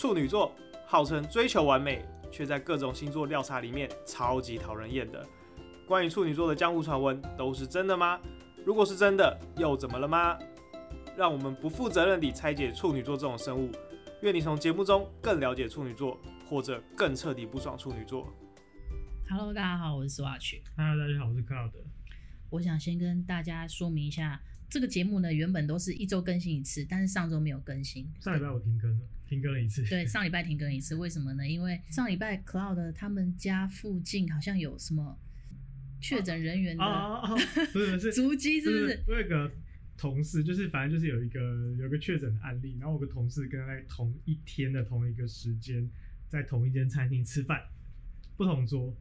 处女座号称追求完美，却在各种星座调查里面超级讨人厌的。关于处女座的江湖传闻都是真的吗？如果是真的，又怎么了吗？让我们不负责任地拆解处女座这种生物。愿你从节目中更了解处女座，或者更彻底不爽处女座。Hello，大家好，我是 Swatch。Hello，大家好，我是 Cloud。我想先跟大家说明一下，这个节目呢，原本都是一周更新一次，但是上周没有更新。上礼拜我停更了，停更了一次。对，上礼拜停更了一次，为什么呢？因为上礼拜 Cloud 他们家附近好像有什么。确诊人员的不是不是足迹是不是？我有个同事，就是反正就是有一个有一个确诊的案例，然后我有个同事跟他在同一天的同一个时间，在同一间餐厅吃饭，不同桌，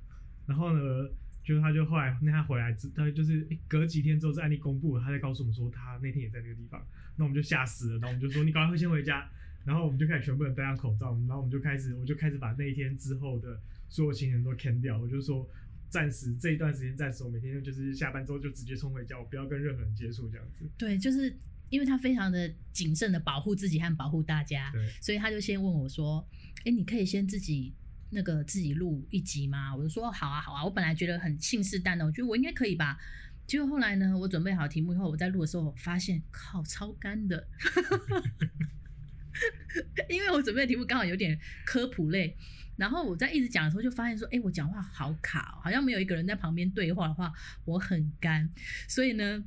然后呢，就他就后来那他回来之，他就是隔几天之后这案例公布了，他在告诉我们说他那天也在那个地方，那我们就吓死了，然后我们就说你赶快先回家，然后我们就开始全部人戴上口罩，然后我们就开始我就开始把那一天之后的所有行程都 cancel 掉，我就说。暂时这一段时间，暂时我每天就是下班之后就直接冲回家，我不要跟任何人接触这样子。对，就是因为他非常的谨慎的保护自己和保护大家，对，所以他就先问我说：“哎、欸，你可以先自己那个自己录一集吗？”我就说：“好啊，好啊。”我本来觉得很信誓旦旦，我觉得我应该可以吧。结果后来呢，我准备好题目以后，我在录的时候发现，靠，超干的，因为我准备的题目刚好有点科普类。然后我在一直讲的时候，就发现说，哎，我讲话好卡哦，好像没有一个人在旁边对话的话，我很干。所以呢，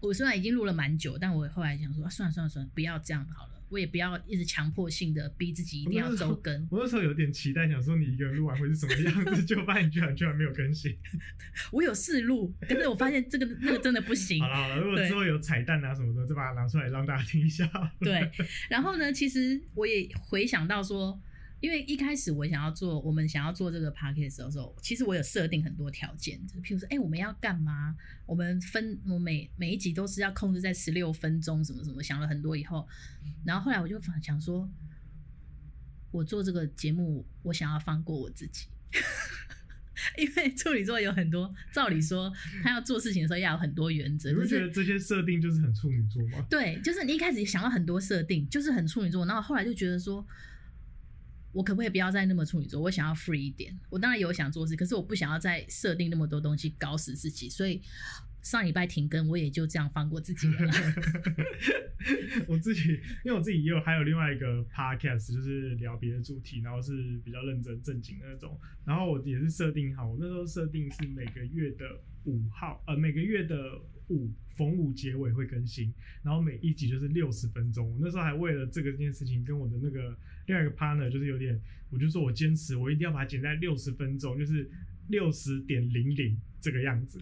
我虽然已经录了蛮久，但我后来想说，算了算了算了，不要这样好了，我也不要一直强迫性的逼自己一定要周更。我那时候有点期待，想说你一个人录完会是什么样子，就发现居然居然没有更新。我有试录，但是我发现这个那个真的不行。好了好了，如果之后有彩蛋啊什么的，就把它拿出来让大家听一下。对，然后呢，其实我也回想到说。因为一开始我想要做，我们想要做这个 podcast 的时候，其实我有设定很多条件，就譬如说，哎，我们要干嘛？我们分，我每每一集都是要控制在十六分钟，什么什么，想了很多以后，然后后来我就想说，我做这个节目，我想要放过我自己，因为处女座有很多，照理说他要做事情的时候要有很多原则。你会觉得这些设定就是很处女座吗？对，就是你一开始想到很多设定，就是很处女座，然后后来就觉得说。我可不可以不要再那么处女座？我想要 free 一点。我当然有想做事，可是我不想要再设定那么多东西，搞死自己。所以上礼拜停更，我也就这样放过自己了。我自己，因为我自己也有还有另外一个 podcast，就是聊别的主题，然后是比较认真正经的那种。然后我也是设定好，我那时候设定是每个月的五号，呃，每个月的五逢五结尾会更新，然后每一集就是六十分钟。我那时候还为了这个件事情，跟我的那个。另外一个 partner 就是有点，我就说我坚持，我一定要把它剪在六十分钟，就是六十点零零这个样子，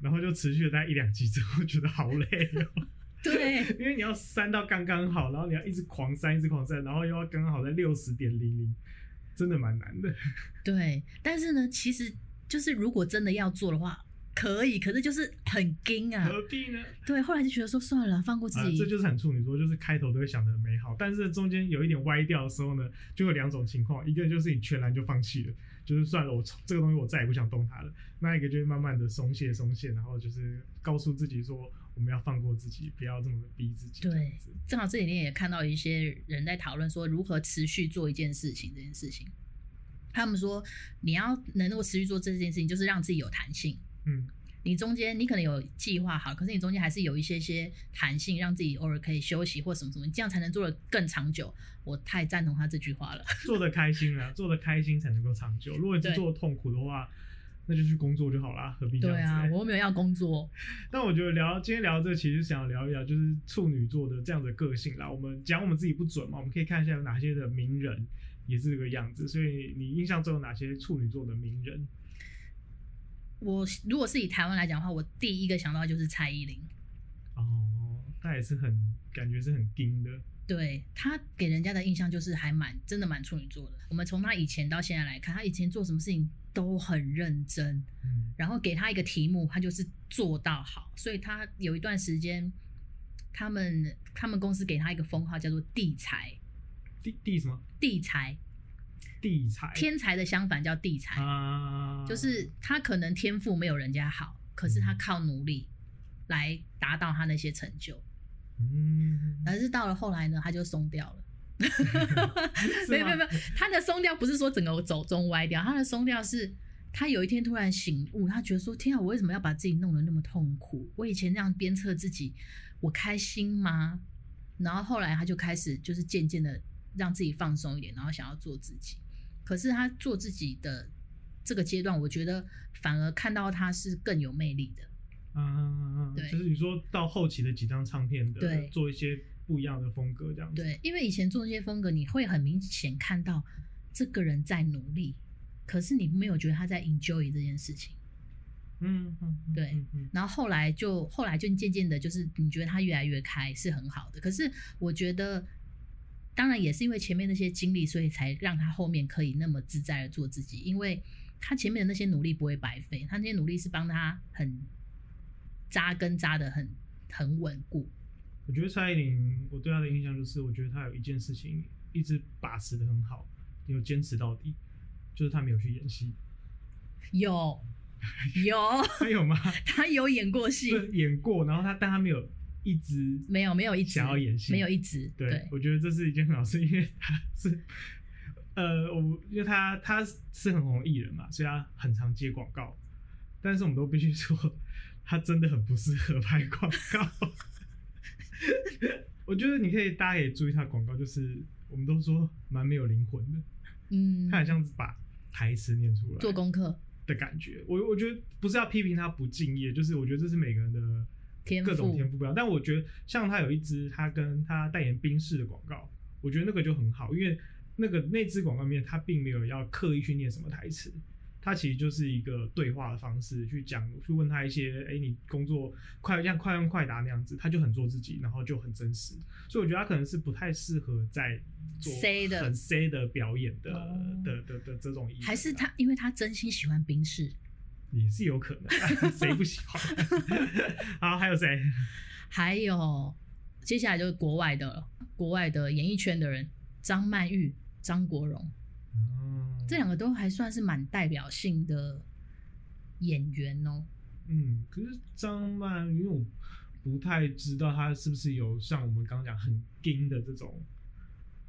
然后就持续了大概一两集之后，觉得好累哦。对，因为你要删到刚刚好，然后你要一直狂删，一直狂删，然后又要刚刚好在六十点零零，真的蛮难的。对，但是呢，其实就是如果真的要做的话。可以，可是就是很惊啊！何必呢？对，后来就觉得说算了，放过自己。啊、这就是很处女座，就是开头都会想的很美好，但是中间有一点歪掉的时候呢，就有两种情况：一个就是你全然就放弃了，就是算了，我这个东西我再也不想动它了；那一个就是慢慢的松懈、松懈，然后就是告诉自己说，我们要放过自己，不要这么逼自己。对，正好这几天也看到一些人在讨论说，如何持续做一件事情，这件事情，他们说你要能够持续做这件事情，就是让自己有弹性。嗯，你中间你可能有计划好，可是你中间还是有一些些弹性，让自己偶尔可以休息或什么什么，这样才能做得更长久。我太赞同他这句话了。做得开心啊，做得开心才能够长久。如果你是做得痛苦的话，那就去工作就好啦，何必这样子？对啊，我又没有要工作。但我觉得聊今天聊这，其实想要聊一聊就是处女座的这样的个性啦。我们讲我们自己不准嘛，我们可以看一下有哪些的名人也是这个样子。所以你印象中有哪些处女座的名人？我如果是以台湾来讲的话，我第一个想到就是蔡依林。哦，她也是很感觉是很硬的。对，她给人家的印象就是还蛮真的蛮处女座的。我们从她以前到现在来看，她以前做什么事情都很认真。嗯。然后给她一个题目，她就是做到好。所以她有一段时间，他们他们公司给她一个封号叫做地才。地地什么？地才。地才，天才的相反叫地才，啊、就是他可能天赋没有人家好，可是他靠努力来达到他那些成就。嗯，但是到了后来呢，他就松掉了。没有没有没有，他的松掉不是说整个走中歪掉，他的松掉是，他有一天突然醒悟，他觉得说：天啊，我为什么要把自己弄得那么痛苦？我以前那样鞭策自己，我开心吗？然后后来他就开始就是渐渐的让自己放松一点，然后想要做自己。可是他做自己的这个阶段，我觉得反而看到他是更有魅力的。嗯嗯嗯，对，就是你说到后期的几张唱片的，对，做一些不一样的风格这样子。对，因为以前做这些风格，你会很明显看到这个人在努力，可是你没有觉得他在 enjoy 这件事情。嗯嗯，对。然后后来就后来就渐渐的，就是你觉得他越来越开是很好的。可是我觉得，当然也是因为前面那些经历，所以才让他后面可以那么自在的做自己。因为他前面的那些努力不会白费，他那些努力是帮他很。扎根扎得很很稳固。我觉得蔡依林，我对她的印象就是，我觉得她有一件事情一直把持得很好，有坚持到底，就是她没有去演戏。有 有，她有吗？她有演过戏，演过，然后她但她没有一直没有没有一直想要演戏，没有一直。对，对我觉得这是一件很好事，因为他是呃，我因为他他是很红艺人嘛，所以他很常接广告，但是我们都必须说。他真的很不适合拍广告，我觉得你可以，大家可以注意他广告，就是我们都说蛮没有灵魂的，嗯，他很像是把台词念出来做功课的感觉。我我觉得不是要批评他不敬业，就是我觉得这是每个人的各种天赋不一样。但我觉得像他有一支他跟他代言冰室的广告，我觉得那个就很好，因为那个那支广告里面他并没有要刻意去念什么台词。他其实就是一个对话的方式去讲，去问他一些，哎、欸，你工作快像快问快答那样子，他就很做自己，然后就很真实。所以我觉得他可能是不太适合在做很 C 的表演的的的的这种意思。还是他，因为他真心喜欢宾士，也是有可能，谁不喜欢？好，还有谁？还有接下来就是国外的国外的演艺圈的人，张曼玉、张国荣。这两个都还算是蛮代表性的演员哦。嗯，可是张曼玉，因为我不太知道她是不是有像我们刚刚讲很金的这种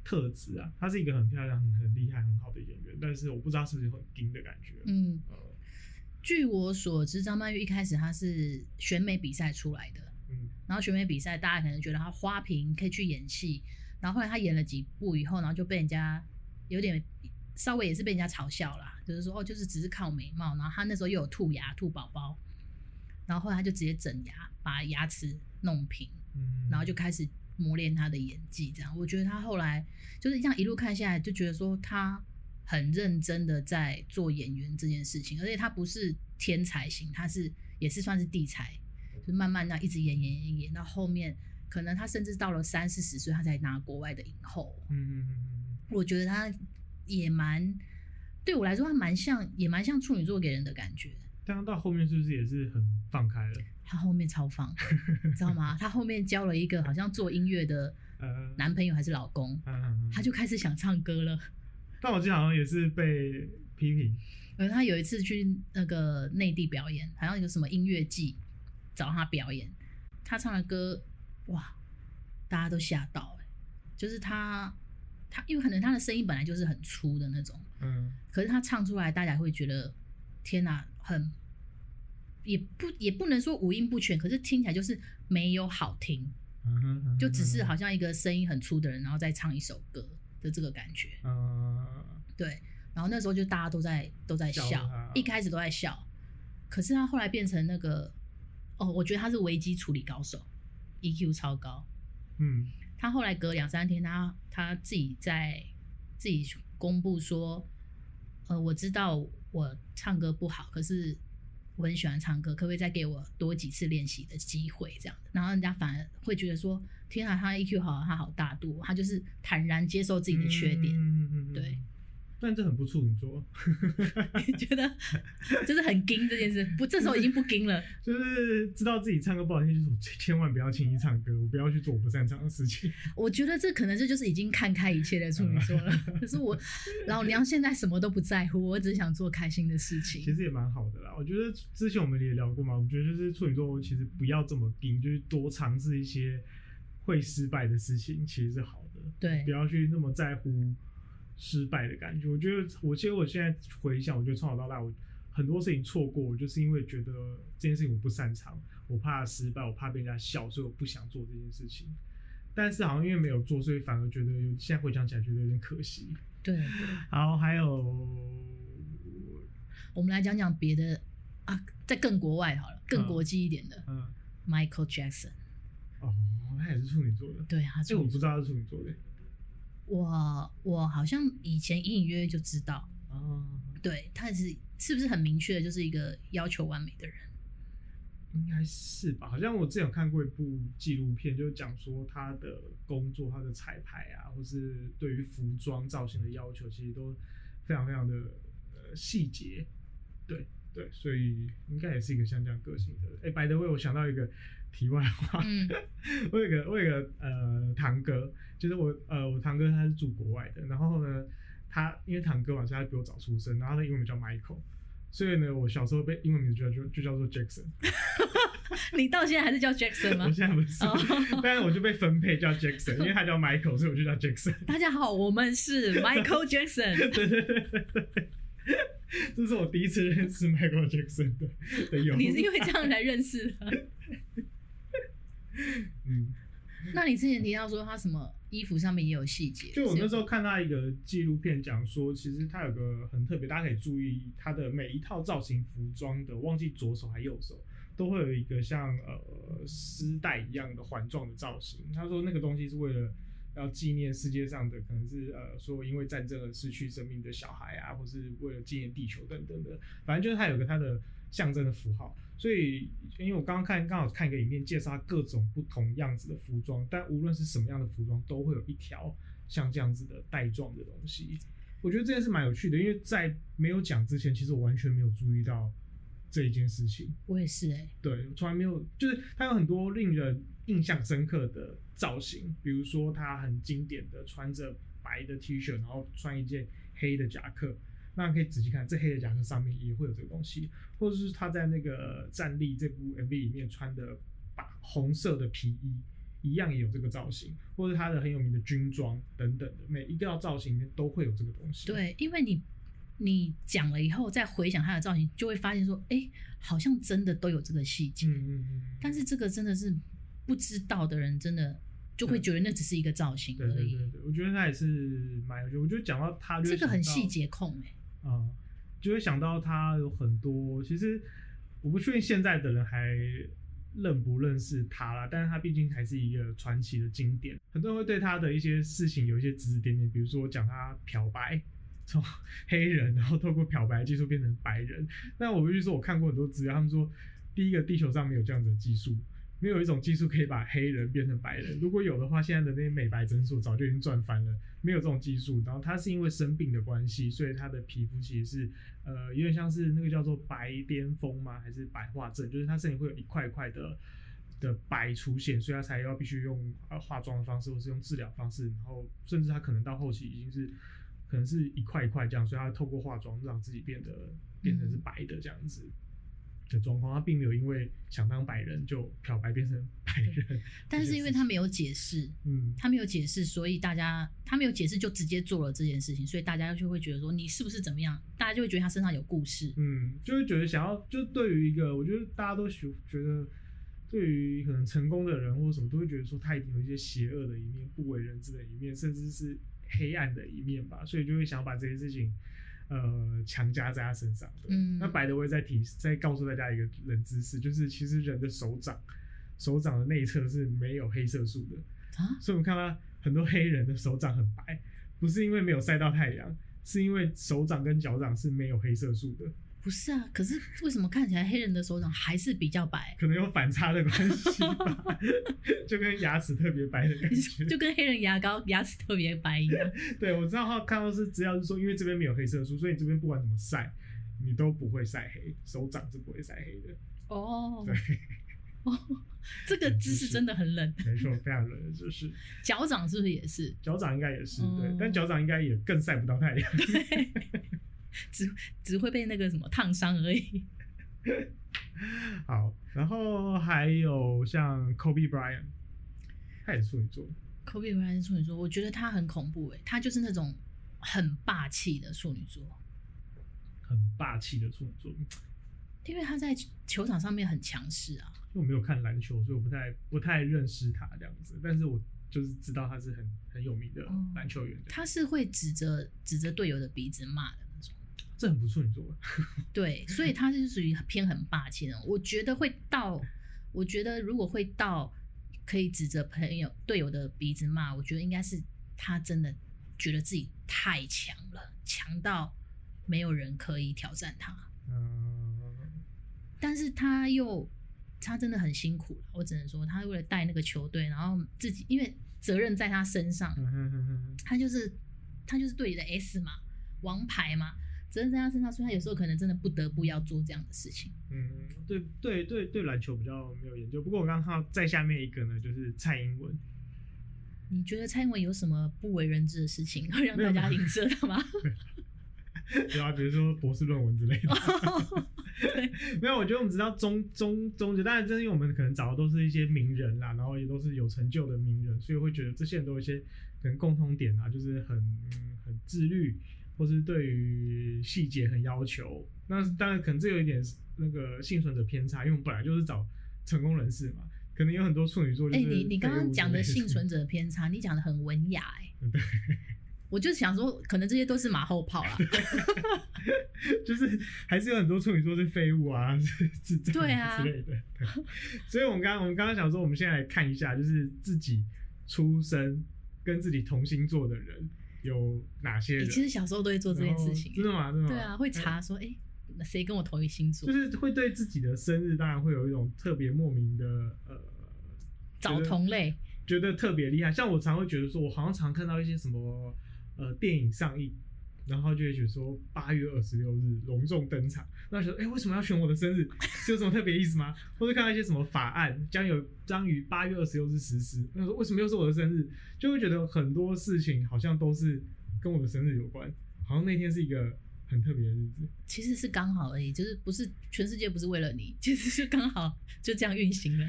特质啊。她是一个很漂亮、很很厉害、很好的演员，但是我不知道是不是很金的感觉。嗯，呃，据我所知，张曼玉一开始她是选美比赛出来的。嗯，然后选美比赛，大家可能觉得她花瓶可以去演戏，然后后来她演了几部以后，然后就被人家有点。稍微也是被人家嘲笑啦，就是说哦，就是只是靠美貌，然后她那时候又有兔牙、兔宝宝，然后后来她就直接整牙，把牙齿弄平，然后就开始磨练她的演技。这样，我觉得她后来就是这样一路看下来，就觉得说他很认真的在做演员这件事情，而且他不是天才型，他是也是算是地才，就慢慢的一直演演演演到后面，可能他甚至到了三四十岁，他才拿国外的影后。嗯，我觉得他。也蛮对我来说，他蛮像，也蛮像处女座给人的感觉。但他到后面是不是也是很放开了？他后面超放，知道吗？他后面交了一个好像做音乐的 男朋友还是老公，他就开始想唱歌了。但我记得好像也是被批评。而他有一次去那个内地表演，好像有什么音乐季找他表演，他唱的歌，哇，大家都吓到欸，就是他。他因为可能他的声音本来就是很粗的那种，嗯，可是他唱出来，大家会觉得天哪，很也不也不能说五音不全，可是听起来就是没有好听，嗯哼，就只是好像一个声音很粗的人，然后再唱一首歌的这个感觉，嗯，对，然后那时候就大家都在都在笑，一开始都在笑，可是他后来变成那个，哦，我觉得他是危机处理高手，EQ 超高，嗯。他后来隔两三天，他他自己在自己公布说，呃，我知道我唱歌不好，可是我很喜欢唱歌，可不可以再给我多几次练习的机会？这样，然后人家反而会觉得说，天啊，他 EQ 好，他好大度，他就是坦然接受自己的缺点，嗯、对。但这很不处女座，你 觉得就是很惊这件事，不，这时候已经不惊了，就是知道自己唱歌不好听，就是我千万不要轻易唱歌，我不要去做我不擅长的事情。我觉得这可能这就是已经看开一切的处女座了。可是我老娘现在什么都不在乎，我只想做开心的事情。其实也蛮好的啦，我觉得之前我们也聊过嘛，我觉得就是处女座其实不要这么惊，就是多尝试一些会失败的事情，其实是好的。对，不要去那么在乎失败的感觉。我觉得，我其实我现在回想，我觉得从小到大，我很多事情错过，就是因为觉得这件事情我不擅长，我怕失败，我怕被人家笑，所以我不想做这件事情。但是好像因为没有做，所以反而觉得现在回想起来觉得有点可惜。对，然后，还有我们来讲讲别的啊，在更国外好了，更国际一点的，嗯，Michael Jackson。哦，他也是处女座的。对啊，这我不知道他是处女座的。我我好像以前隐隐约约就知道。哦，对，他也是是不是很明确的，就是一个要求完美的人？应该是吧，好像我之前有看过一部纪录片，就是讲说他的工作、他的彩排啊，或是对于服装造型的要求，其实都非常非常的呃细节。对对，所以应该也是一个像这样个性的。哎、欸，by the way，我想到一个题外话，嗯、我有个我有个呃堂哥，就是我呃我堂哥他是住国外的，然后呢，他因为堂哥嘛，所以他比我早出生，然后他的英文名叫 Michael。所以呢，我小时候被英文名字就叫就就叫做 Jackson。你到现在还是叫 Jackson 吗？我现在不是，oh. 但是我就被分配叫 Jackson，因为他叫 Michael，所以我就叫 Jackson。大家好，我们是 Michael Jackson。对对对对，这是我第一次认识 Michael Jackson 的的友。你是因为这样来认识的？嗯。那你之前提到说他什么衣服上面也有细节，就我那时候看到一个纪录片讲说，其实他有个很特别，大家可以注意他的每一套造型服装的，忘记左手还右手都会有一个像呃丝带一样的环状的造型。他说那个东西是为了要纪念世界上的可能是呃说因为战争而失去生命的小孩啊，或是为了纪念地球等等的，反正就是他有个他的象征的符号。所以，因为我刚刚看刚好看一个影片，介绍各种不同样子的服装，但无论是什么样的服装，都会有一条像这样子的带状的东西。我觉得这件事蛮有趣的，因为在没有讲之前，其实我完全没有注意到这一件事情。我也是哎、欸，对，从来没有，就是他有很多令人印象深刻的造型，比如说他很经典的穿着白的 T 恤，然后穿一件黑的夹克。那可以仔细看，这黑的夹克上面也会有这个东西，或者是他在那个《战栗》这部 MV 里面穿的把红色的皮衣，一样也有这个造型，或者他的很有名的军装等等的，每一个造型里面都会有这个东西。对，因为你你讲了以后，再回想他的造型，就会发现说，哎、欸，好像真的都有这个细节。嗯嗯嗯。但是这个真的是不知道的人，真的就会觉得那只是一个造型而已。对对对对，我觉得他也是蛮有趣。我觉得讲到他，这个很细节控哎、欸。啊，就会想到他有很多，其实我不确定现在的人还认不认识他啦，但是他毕竟还是一个传奇的经典，很多人会对他的一些事情有一些指指点点，比如说讲他漂白，从 黑人然后透过漂白技术变成白人，那我必须说，我看过很多资料，他们说第一个地球上没有这样子的技术。没有一种技术可以把黑人变成白人。如果有的话，现在的那些美白诊所早就已经赚翻了。没有这种技术，然后他是因为生病的关系，所以他的皮肤其实是呃有点像是那个叫做白癜风吗？还是白化症？就是他身体会有一块一块的的白出现，所以他才要必须用呃化妆的方式，或是用治疗方式，然后甚至他可能到后期已经是可能是一块一块这样，所以他透过化妆让自己变得变成是白的这样子。的状况，他并没有因为想当白人就漂白变成白人，但是因为他没有解释，嗯，他没有解释，所以大家他没有解释就直接做了这件事情，所以大家就会觉得说你是不是怎么样？大家就会觉得他身上有故事，嗯，就会觉得想要就对于一个，我觉得大家都喜觉得对于可能成功的人或者什么都会觉得说他一定有一些邪恶的一面、不为人知的一面，甚至是黑暗的一面吧，所以就会想要把这些事情。呃，强加在他身上。的，嗯，那 by the way 再提，再告诉大家一个冷知识，就是其实人的手掌，手掌的内侧是没有黑色素的啊。所以我们看到很多黑人的手掌很白，不是因为没有晒到太阳，是因为手掌跟脚掌是没有黑色素的。不是啊，可是为什么看起来黑人的手掌还是比较白？可能有反差的关系吧，就跟牙齿特别白的感觉，就跟黑人牙膏牙齿特别白一样。对，我知道他看到是，只要是说，因为这边没有黑色素，所以你这边不管怎么晒，你都不会晒黑，手掌是不会晒黑的。哦，对，哦，这个姿势真的很冷，没错，非常冷的姿势。脚掌是不是也是？脚掌应该也是，对，但脚掌应该也更晒不到太阳。对只只会被那个什么烫伤而已。好，然后还有像 Kobe Bryant，他也是处女座。Kobe Bryant 是处女座，我觉得他很恐怖哎，他就是那种很霸气的处女座，很霸气的处女座，因为他在球场上面很强势啊。因为我没有看篮球，所以我不太不太认识他这样子，但是我就是知道他是很很有名的篮球员。他是会指着指着队友的鼻子骂的这很不处女座。对，所以他是属于偏很霸气的。我觉得会到，我觉得如果会到。可以指着朋友队友的鼻子骂，我觉得应该是他真的觉得自己太强了，强到没有人可以挑战他。嗯，但是他又他真的很辛苦，我只能说他为了带那个球队，然后自己因为责任在他身上，他就是他就是队里的 S 嘛，王牌嘛。责任在他身上，所以他有时候可能真的不得不要做这样的事情。嗯，对对对对，篮球比较没有研究。不过我刚刚看到在下面一个呢，就是蔡英文。你觉得蔡英文有什么不为人知的事情会 让大家影射的吗？有啊，比如说博士论文之类的。对，没有。我觉得我们知道中中中，当然，正是因为我们可能找的都是一些名人啦，然后也都是有成就的名人，所以会觉得这些人都有一些可能共通点啊，就是很很自律。或是对于细节很要求，那当然可能这有一点那个幸存者偏差，因为我们本来就是找成功人士嘛，可能有很多处女座。哎、欸，你你刚刚讲的幸存 者偏差，你讲的很文雅哎、欸。对。我就想说，可能这些都是马后炮啦。就是还是有很多处女座是废物啊，是智障之类的。啊、对。所以我们刚刚我们刚刚想说，我们现在来看一下，就是自己出生跟自己同星座的人。有哪些人？你其实小时候都会做这件事情，真的吗？真的吗？对啊，会查说，哎、欸，谁跟我同一星座？就是会对自己的生日，当然会有一种特别莫名的呃，找同类，觉得特别厉害。像我常会觉得说，我好像常看到一些什么呃电影上映。然后就会觉得说八月二十六日隆重登场，那时候哎，为什么要选我的生日？是有什么特别意思吗？或者看到一些什么法案将有将于八月二十六日实施，那说为什么又是我的生日？就会觉得很多事情好像都是跟我的生日有关，好像那天是一个很特别的日子。其实是刚好而已，就是不是全世界不是为了你，其实是刚好就这样运行了。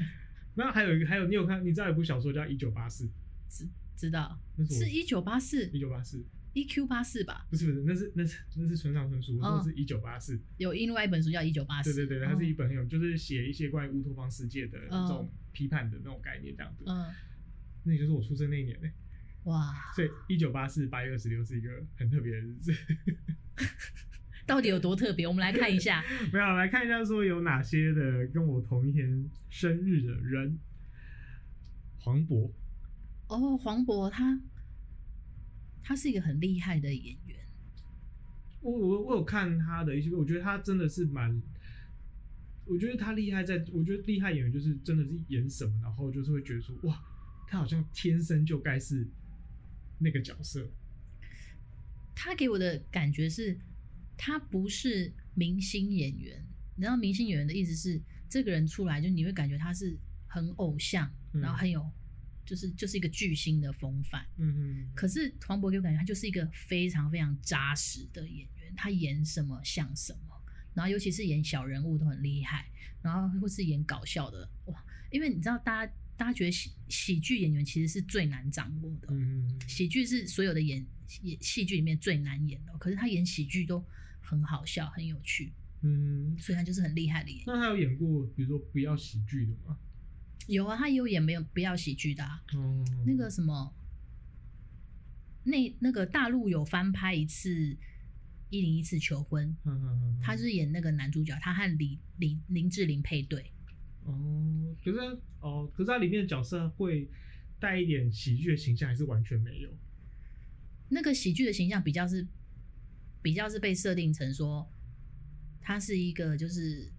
那还有一个，还有你有看？你知道有部小说叫《一九八四》？知知道？是一九八四？一九八四。E Q 八四吧？不是不是，那是那是那是村上春树，那是一九八四。有另外一本书叫《一九八四》。对对对，它是一本很有，就是写一些关于乌托邦世界的这种批判的那种概念这样子。嗯，那也就是我出生那一年呢。哇！所以一九八四八月二十六是一个很特别的日子。到底有多特别？我们来看一下。没有，来看一下说有哪些的跟我同一天生日的人。黄渤。哦，黄渤他。他是一个很厉害的演员，我我我有看他的一些，我觉得他真的是蛮，我觉得他厉害在，我觉得厉害演员就是真的是演什么，然后就是会觉得说，哇，他好像天生就该是那个角色。他给我的感觉是，他不是明星演员，然后明星演员的意思是，这个人出来就你会感觉他是很偶像，然后很有。就是就是一个巨星的风范，嗯嗯。可是黄渤给我感觉他就是一个非常非常扎实的演员，他演什么像什么，然后尤其是演小人物都很厉害，然后或是演搞笑的哇，因为你知道大家大家觉得喜喜剧演员其实是最难掌握的，嗯，喜剧是所有的演演戏剧里面最难演的，可是他演喜剧都很好笑很有趣，嗯，所以他就是很厉害的演员。那他有演过比如说不要喜剧的吗？有啊，他也有演没有不要喜剧的，啊，嗯，那个什么，那那个大陆有翻拍一次《一零一次求婚》，嗯，他是演那个男主角，他和李李林志玲配对。哦，可是哦，可是他里面的角色会带一点喜剧的形象，还是完全没有？那个喜剧的形象比较是比较是被设定成说，他是一个就是。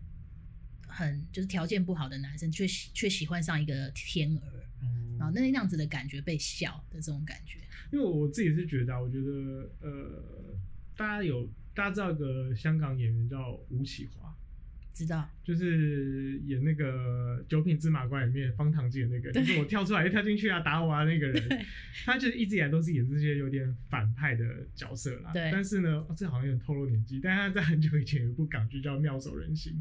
很就是条件不好的男生，却却喜欢上一个天鹅，嗯，然后那那样子的感觉被笑的这种感觉。因为我自己是觉得，我觉得呃，大家有大家知道一个香港演员叫吴启华，知道，就是演那个《九品芝麻官》里面方唐镜的那个，就是我跳出来就跳进去啊打我啊那个人，他就是一直以来都是演这些有点反派的角色啦。对，但是呢，哦，这好像有点透露年纪，但是他在很久以前有一部港剧叫《妙手仁心》。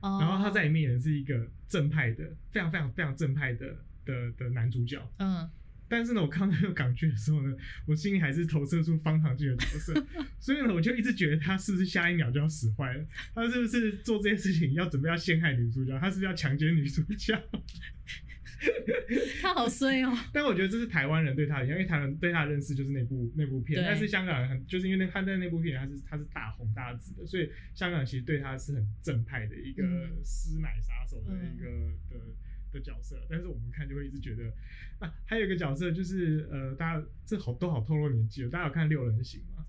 然后他在里面演的是一个正派的，非常非常非常正派的的的男主角。嗯，但是呢，我看到那个港剧的时候呢，我心里还是投射出方唐镜的角色，所以呢，我就一直觉得他是不是下一秒就要死坏了？他是不是做这件事情要准备要陷害女主角？他是不是要强奸女主角？他好衰哦！但我觉得这是台湾人对他的，因为台湾人对他的认识就是那部那部片，但是香港人很就是因为那他在那部片他是他是大红大紫的，所以香港人其实对他是很正派的一个师奶杀手的一个的的角色。但是我们看就会一直觉得，啊，还有一个角色就是呃，大家这好都好透露年纪了，大家有看六人行吗？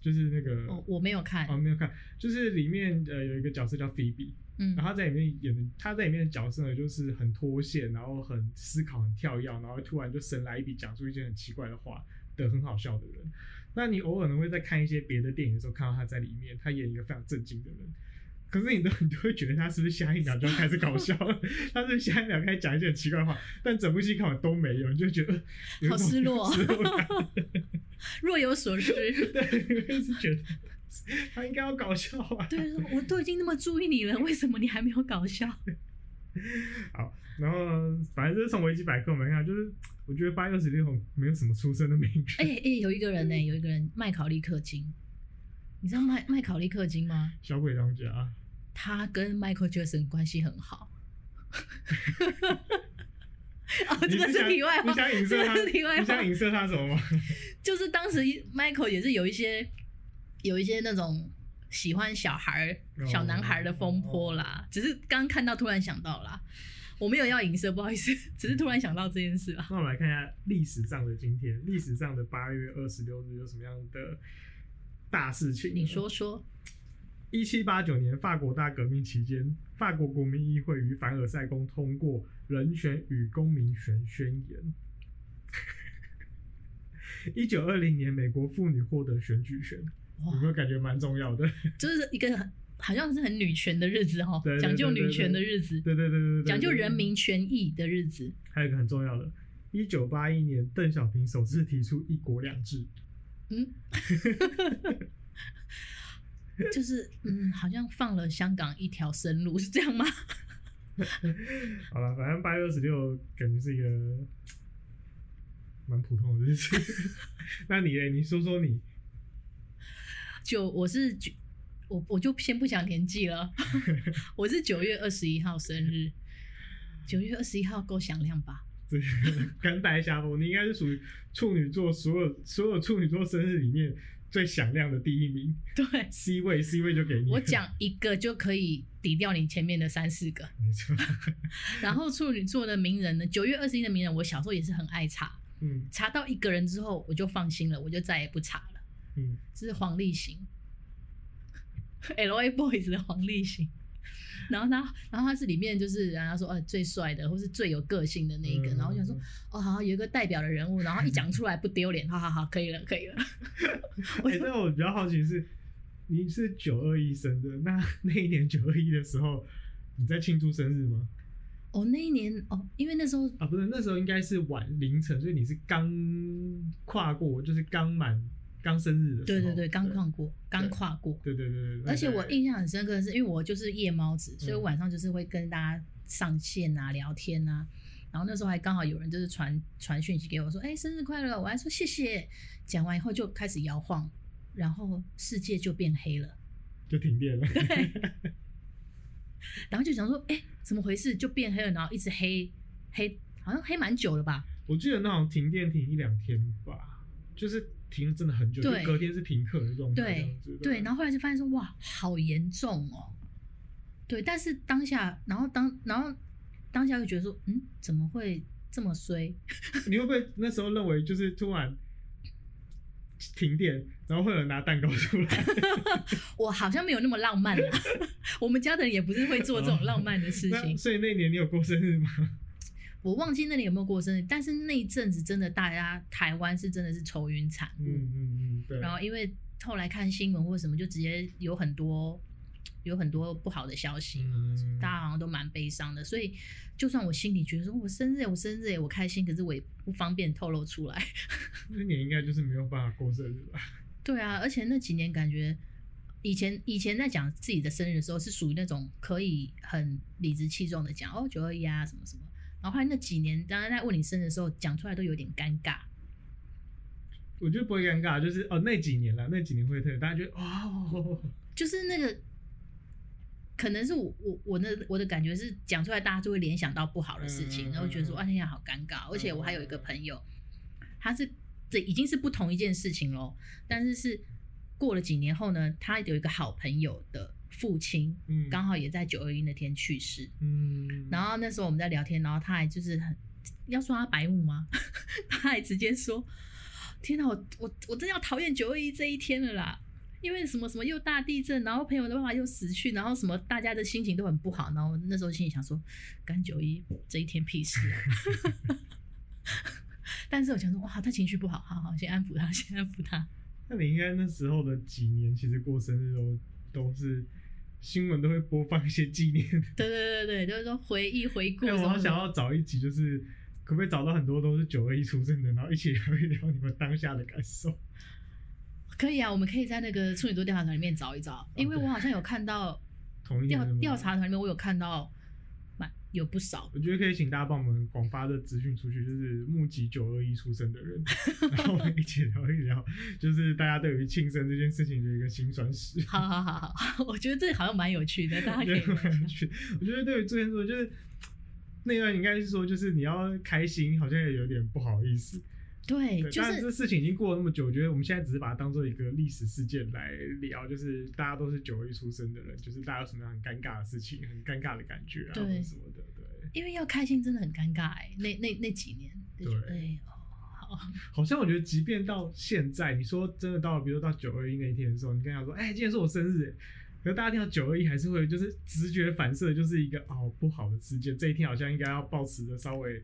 就是那个哦，我没有看哦，没有看，就是里面呃有一个角色叫菲比。嗯，然后他在里面演的，他在里面的角色呢，就是很脱线，然后很思考，很跳跃，然后突然就神来一笔，讲出一些很奇怪的话的很好笑的人。那你偶尔呢会在看一些别的电影的时候看到他在里面，他演一个非常正经的人，可是你都你都会觉得他是不是下一秒就要开始搞笑了？他是下一秒开始讲一些很奇怪的话？但整部戏看完都没有，你就觉得好失落，失落 若有所失。对，觉得。他应该要搞笑吧！对，我都已经那么注意你了，为什么你还没有搞笑？好，然后反正就是从维基百科我们看，就是我觉得八月二十六号没有什么出生的名人。哎、欸、哎、欸，有一个人呢、欸，有一个人麦考利克金，你知道麦麦考利克金吗？小鬼当家，他跟 Michael Jackson 关系很好。哦，这个是题外话，你想影射他？你想影射他什么吗？就是当时 Michael 也是有一些。有一些那种喜欢小孩、小男孩的风波啦，oh, oh, oh. 只是刚看到突然想到啦，我没有要影射，不好意思，只是突然想到这件事啦。那我们来看一下历史上的今天，历史上的八月二十六日有什么样的大事情？你说说。一七八九年法国大革命期间，法国国民议会于凡尔赛宫通过《人权与公民权宣言》。一九二零年，美国妇女获得选举权。有没有感觉蛮重要的？就是一个很好像是很女权的日子哈，讲究女权的日子，对对对对对，讲究人民权益的日子。还有一个很重要的，一九八一年，邓小平首次提出“一国两制”。嗯，就是嗯，好像放了香港一条生路，是这样吗？好了，反正八月二十六感觉是一个蛮普通的日子。那你嘞？你说说你。九，我是九，我我就先不讲年纪了。我是九月二十一号生日，九月二十一号够响亮吧？对，甘拜下风。你应该是属于处女座，所有所有处女座生日里面最响亮的第一名。对，C 位 C 位就给你。我讲一个就可以抵掉你前面的三四个。没错。然后处女座的名人呢？九月二十一的名人，我小时候也是很爱查。嗯。查到一个人之后，我就放心了，我就再也不查了。嗯，这是黄立行，L.A. Boys 的黄立行，然后他，然后他是里面就是人家说呃最帅的，或是最有个性的那一个，嗯、然后我想说哦好，有一个代表的人物，然后一讲出来不丢脸，好好好，可以了，可以了。我觉得我比较好奇是，你是九二一生的，那那一年九二一的时候，你在庆祝生日吗？哦，那一年哦，因为那时候啊不是那时候应该是晚凌晨，所以你是刚跨过，就是刚满。刚生日的时候，对对对，刚跨过，刚跨过，对对对对。而且我印象很深刻的是，因为我就是夜猫子，所以我晚上就是会跟大家上线啊、聊天啊。然后那时候还刚好有人就是传传讯息给我说：“哎，生日快乐！”我还说谢谢。讲完以后就开始摇晃，然后世界就变黑了，就停电了。对。然后就想说：“哎，怎么回事？就变黑了，然后一直黑黑，好像黑蛮久了吧？”我记得那种停电停一两天吧，就是。停了真的很久，就隔天是停课的这种对对，对，然后后来就发现说哇，好严重哦。对，但是当下，然后当然后当下就觉得说，嗯，怎么会这么衰？你会不会那时候认为就是突然停电，然后会有人拿蛋糕出来？我好像没有那么浪漫啦。我们家的人也不是会做这种浪漫的事情。所以那年你有过生日吗？我忘记那里有没有过生日，但是那一阵子真的大家台湾是真的是愁云惨雾，嗯嗯嗯，对。然后因为后来看新闻或什么，就直接有很多有很多不好的消息嘛，嗯、大家好像都蛮悲伤的。所以就算我心里觉得说我生日我生日我开心，可是我也不方便透露出来。那年应该就是没有办法过生日吧？对啊，而且那几年感觉以前以前在讲自己的生日的时候，是属于那种可以很理直气壮的讲哦九二一啊什么什么。然后后来那几年，当然在问你生日的时候，讲出来都有点尴尬。我觉得不会尴尬，就是哦那几年了，那几年会特别，大家觉得哇、哦，就是那个，可能是我我我的我的感觉是讲出来，大家就会联想到不好的事情，嗯、然后觉得说啊，天呀，好尴尬。而且我还有一个朋友，他是这已经是不同一件事情喽，但是是过了几年后呢，他有一个好朋友的父亲，嗯，刚好也在九二一那天去世，嗯，然后那时候我们在聊天，然后他还就是很要说他白目吗？他还直接说。天哪，我我我真要讨厌九二一这一天了啦！因为什么什么又大地震，然后朋友的爸爸又死去，然后什么大家的心情都很不好，然后那时候心里想说，干九一这一天屁事啊！但是我想说，哇，他情绪不好，好好先安抚他，先安抚他。那你应该那时候的几年，其实过生日都都是新闻都会播放一些纪念。对对对对，就是说回忆回顾。我好想要找一集就是。可不可以找到很多都是九二一出生的，然后一起聊一聊你们当下的感受？可以啊，我们可以在那个处女座调查团里面找一找，因为我好像有看到调调查团里面我有看到蛮有不少。我觉得可以请大家帮我们广发的资讯出去，就是募集九二一出生的人，然后我们一起聊一聊，就是大家对于庆生这件事情的一个辛酸史。好好好好，我觉得这好像蛮有趣的，大家可以蛮有趣。我觉得对于这件事就是。那段应该是说，就是你要开心，好像也有点不好意思。对，就是。但这事情已经过了那么久，我觉得我们现在只是把它当做一个历史事件来聊，就是大家都是九二一出生的人，就是大家有什么样很尴尬的事情，很尴尬的感觉啊，对什么的。对。因为要开心真的很尴尬哎，那那那几年。对。对哦，好。好像我觉得，即便到现在，你说真的到了，比如说到九二一那一天的时候，你跟他说，哎、欸，今天是我生日。可是大家听到九二一还是会就是直觉反射，就是一个哦不好的事件。这一天好像应该要保持着稍微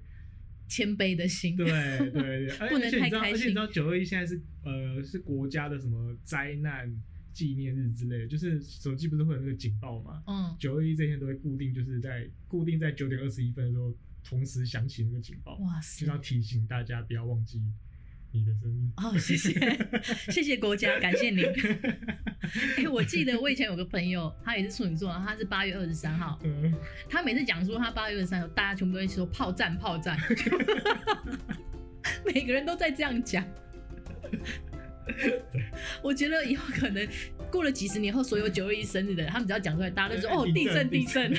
谦卑的心。对对对，不能太开心。而且你知道九二一现在是呃是国家的什么灾难纪念日之类的，就是手机不是会有那个警报吗？嗯。九二一这一天都会固定就是在固定在九点二十一分的时候同时响起那个警报，哇塞，就要提醒大家不要忘记。你的生日哦，谢谢 谢谢国家，感谢您。哎、欸，我记得我以前有个朋友，他也是处女座，他是八月二十三号。嗯、他每次讲说他八月二十三号，大家全部都会说炮战炮战，每个人都在这样讲。我觉得以后可能过了几十年后，所有九月一生日的人，他们只要讲出来，大家都说哦，地震地震。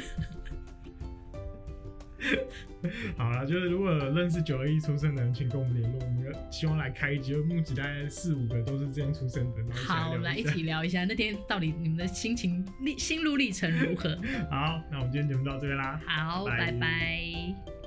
好了，就是如果认识九二一出生的人，请跟我们联络。我们希望来开一集，就目击大概四五个都是这样出生的。好，我们来一起聊一下那天到底你们的心情历心路历程如何。好，那我们今天节目到这边啦。好，拜拜。拜拜。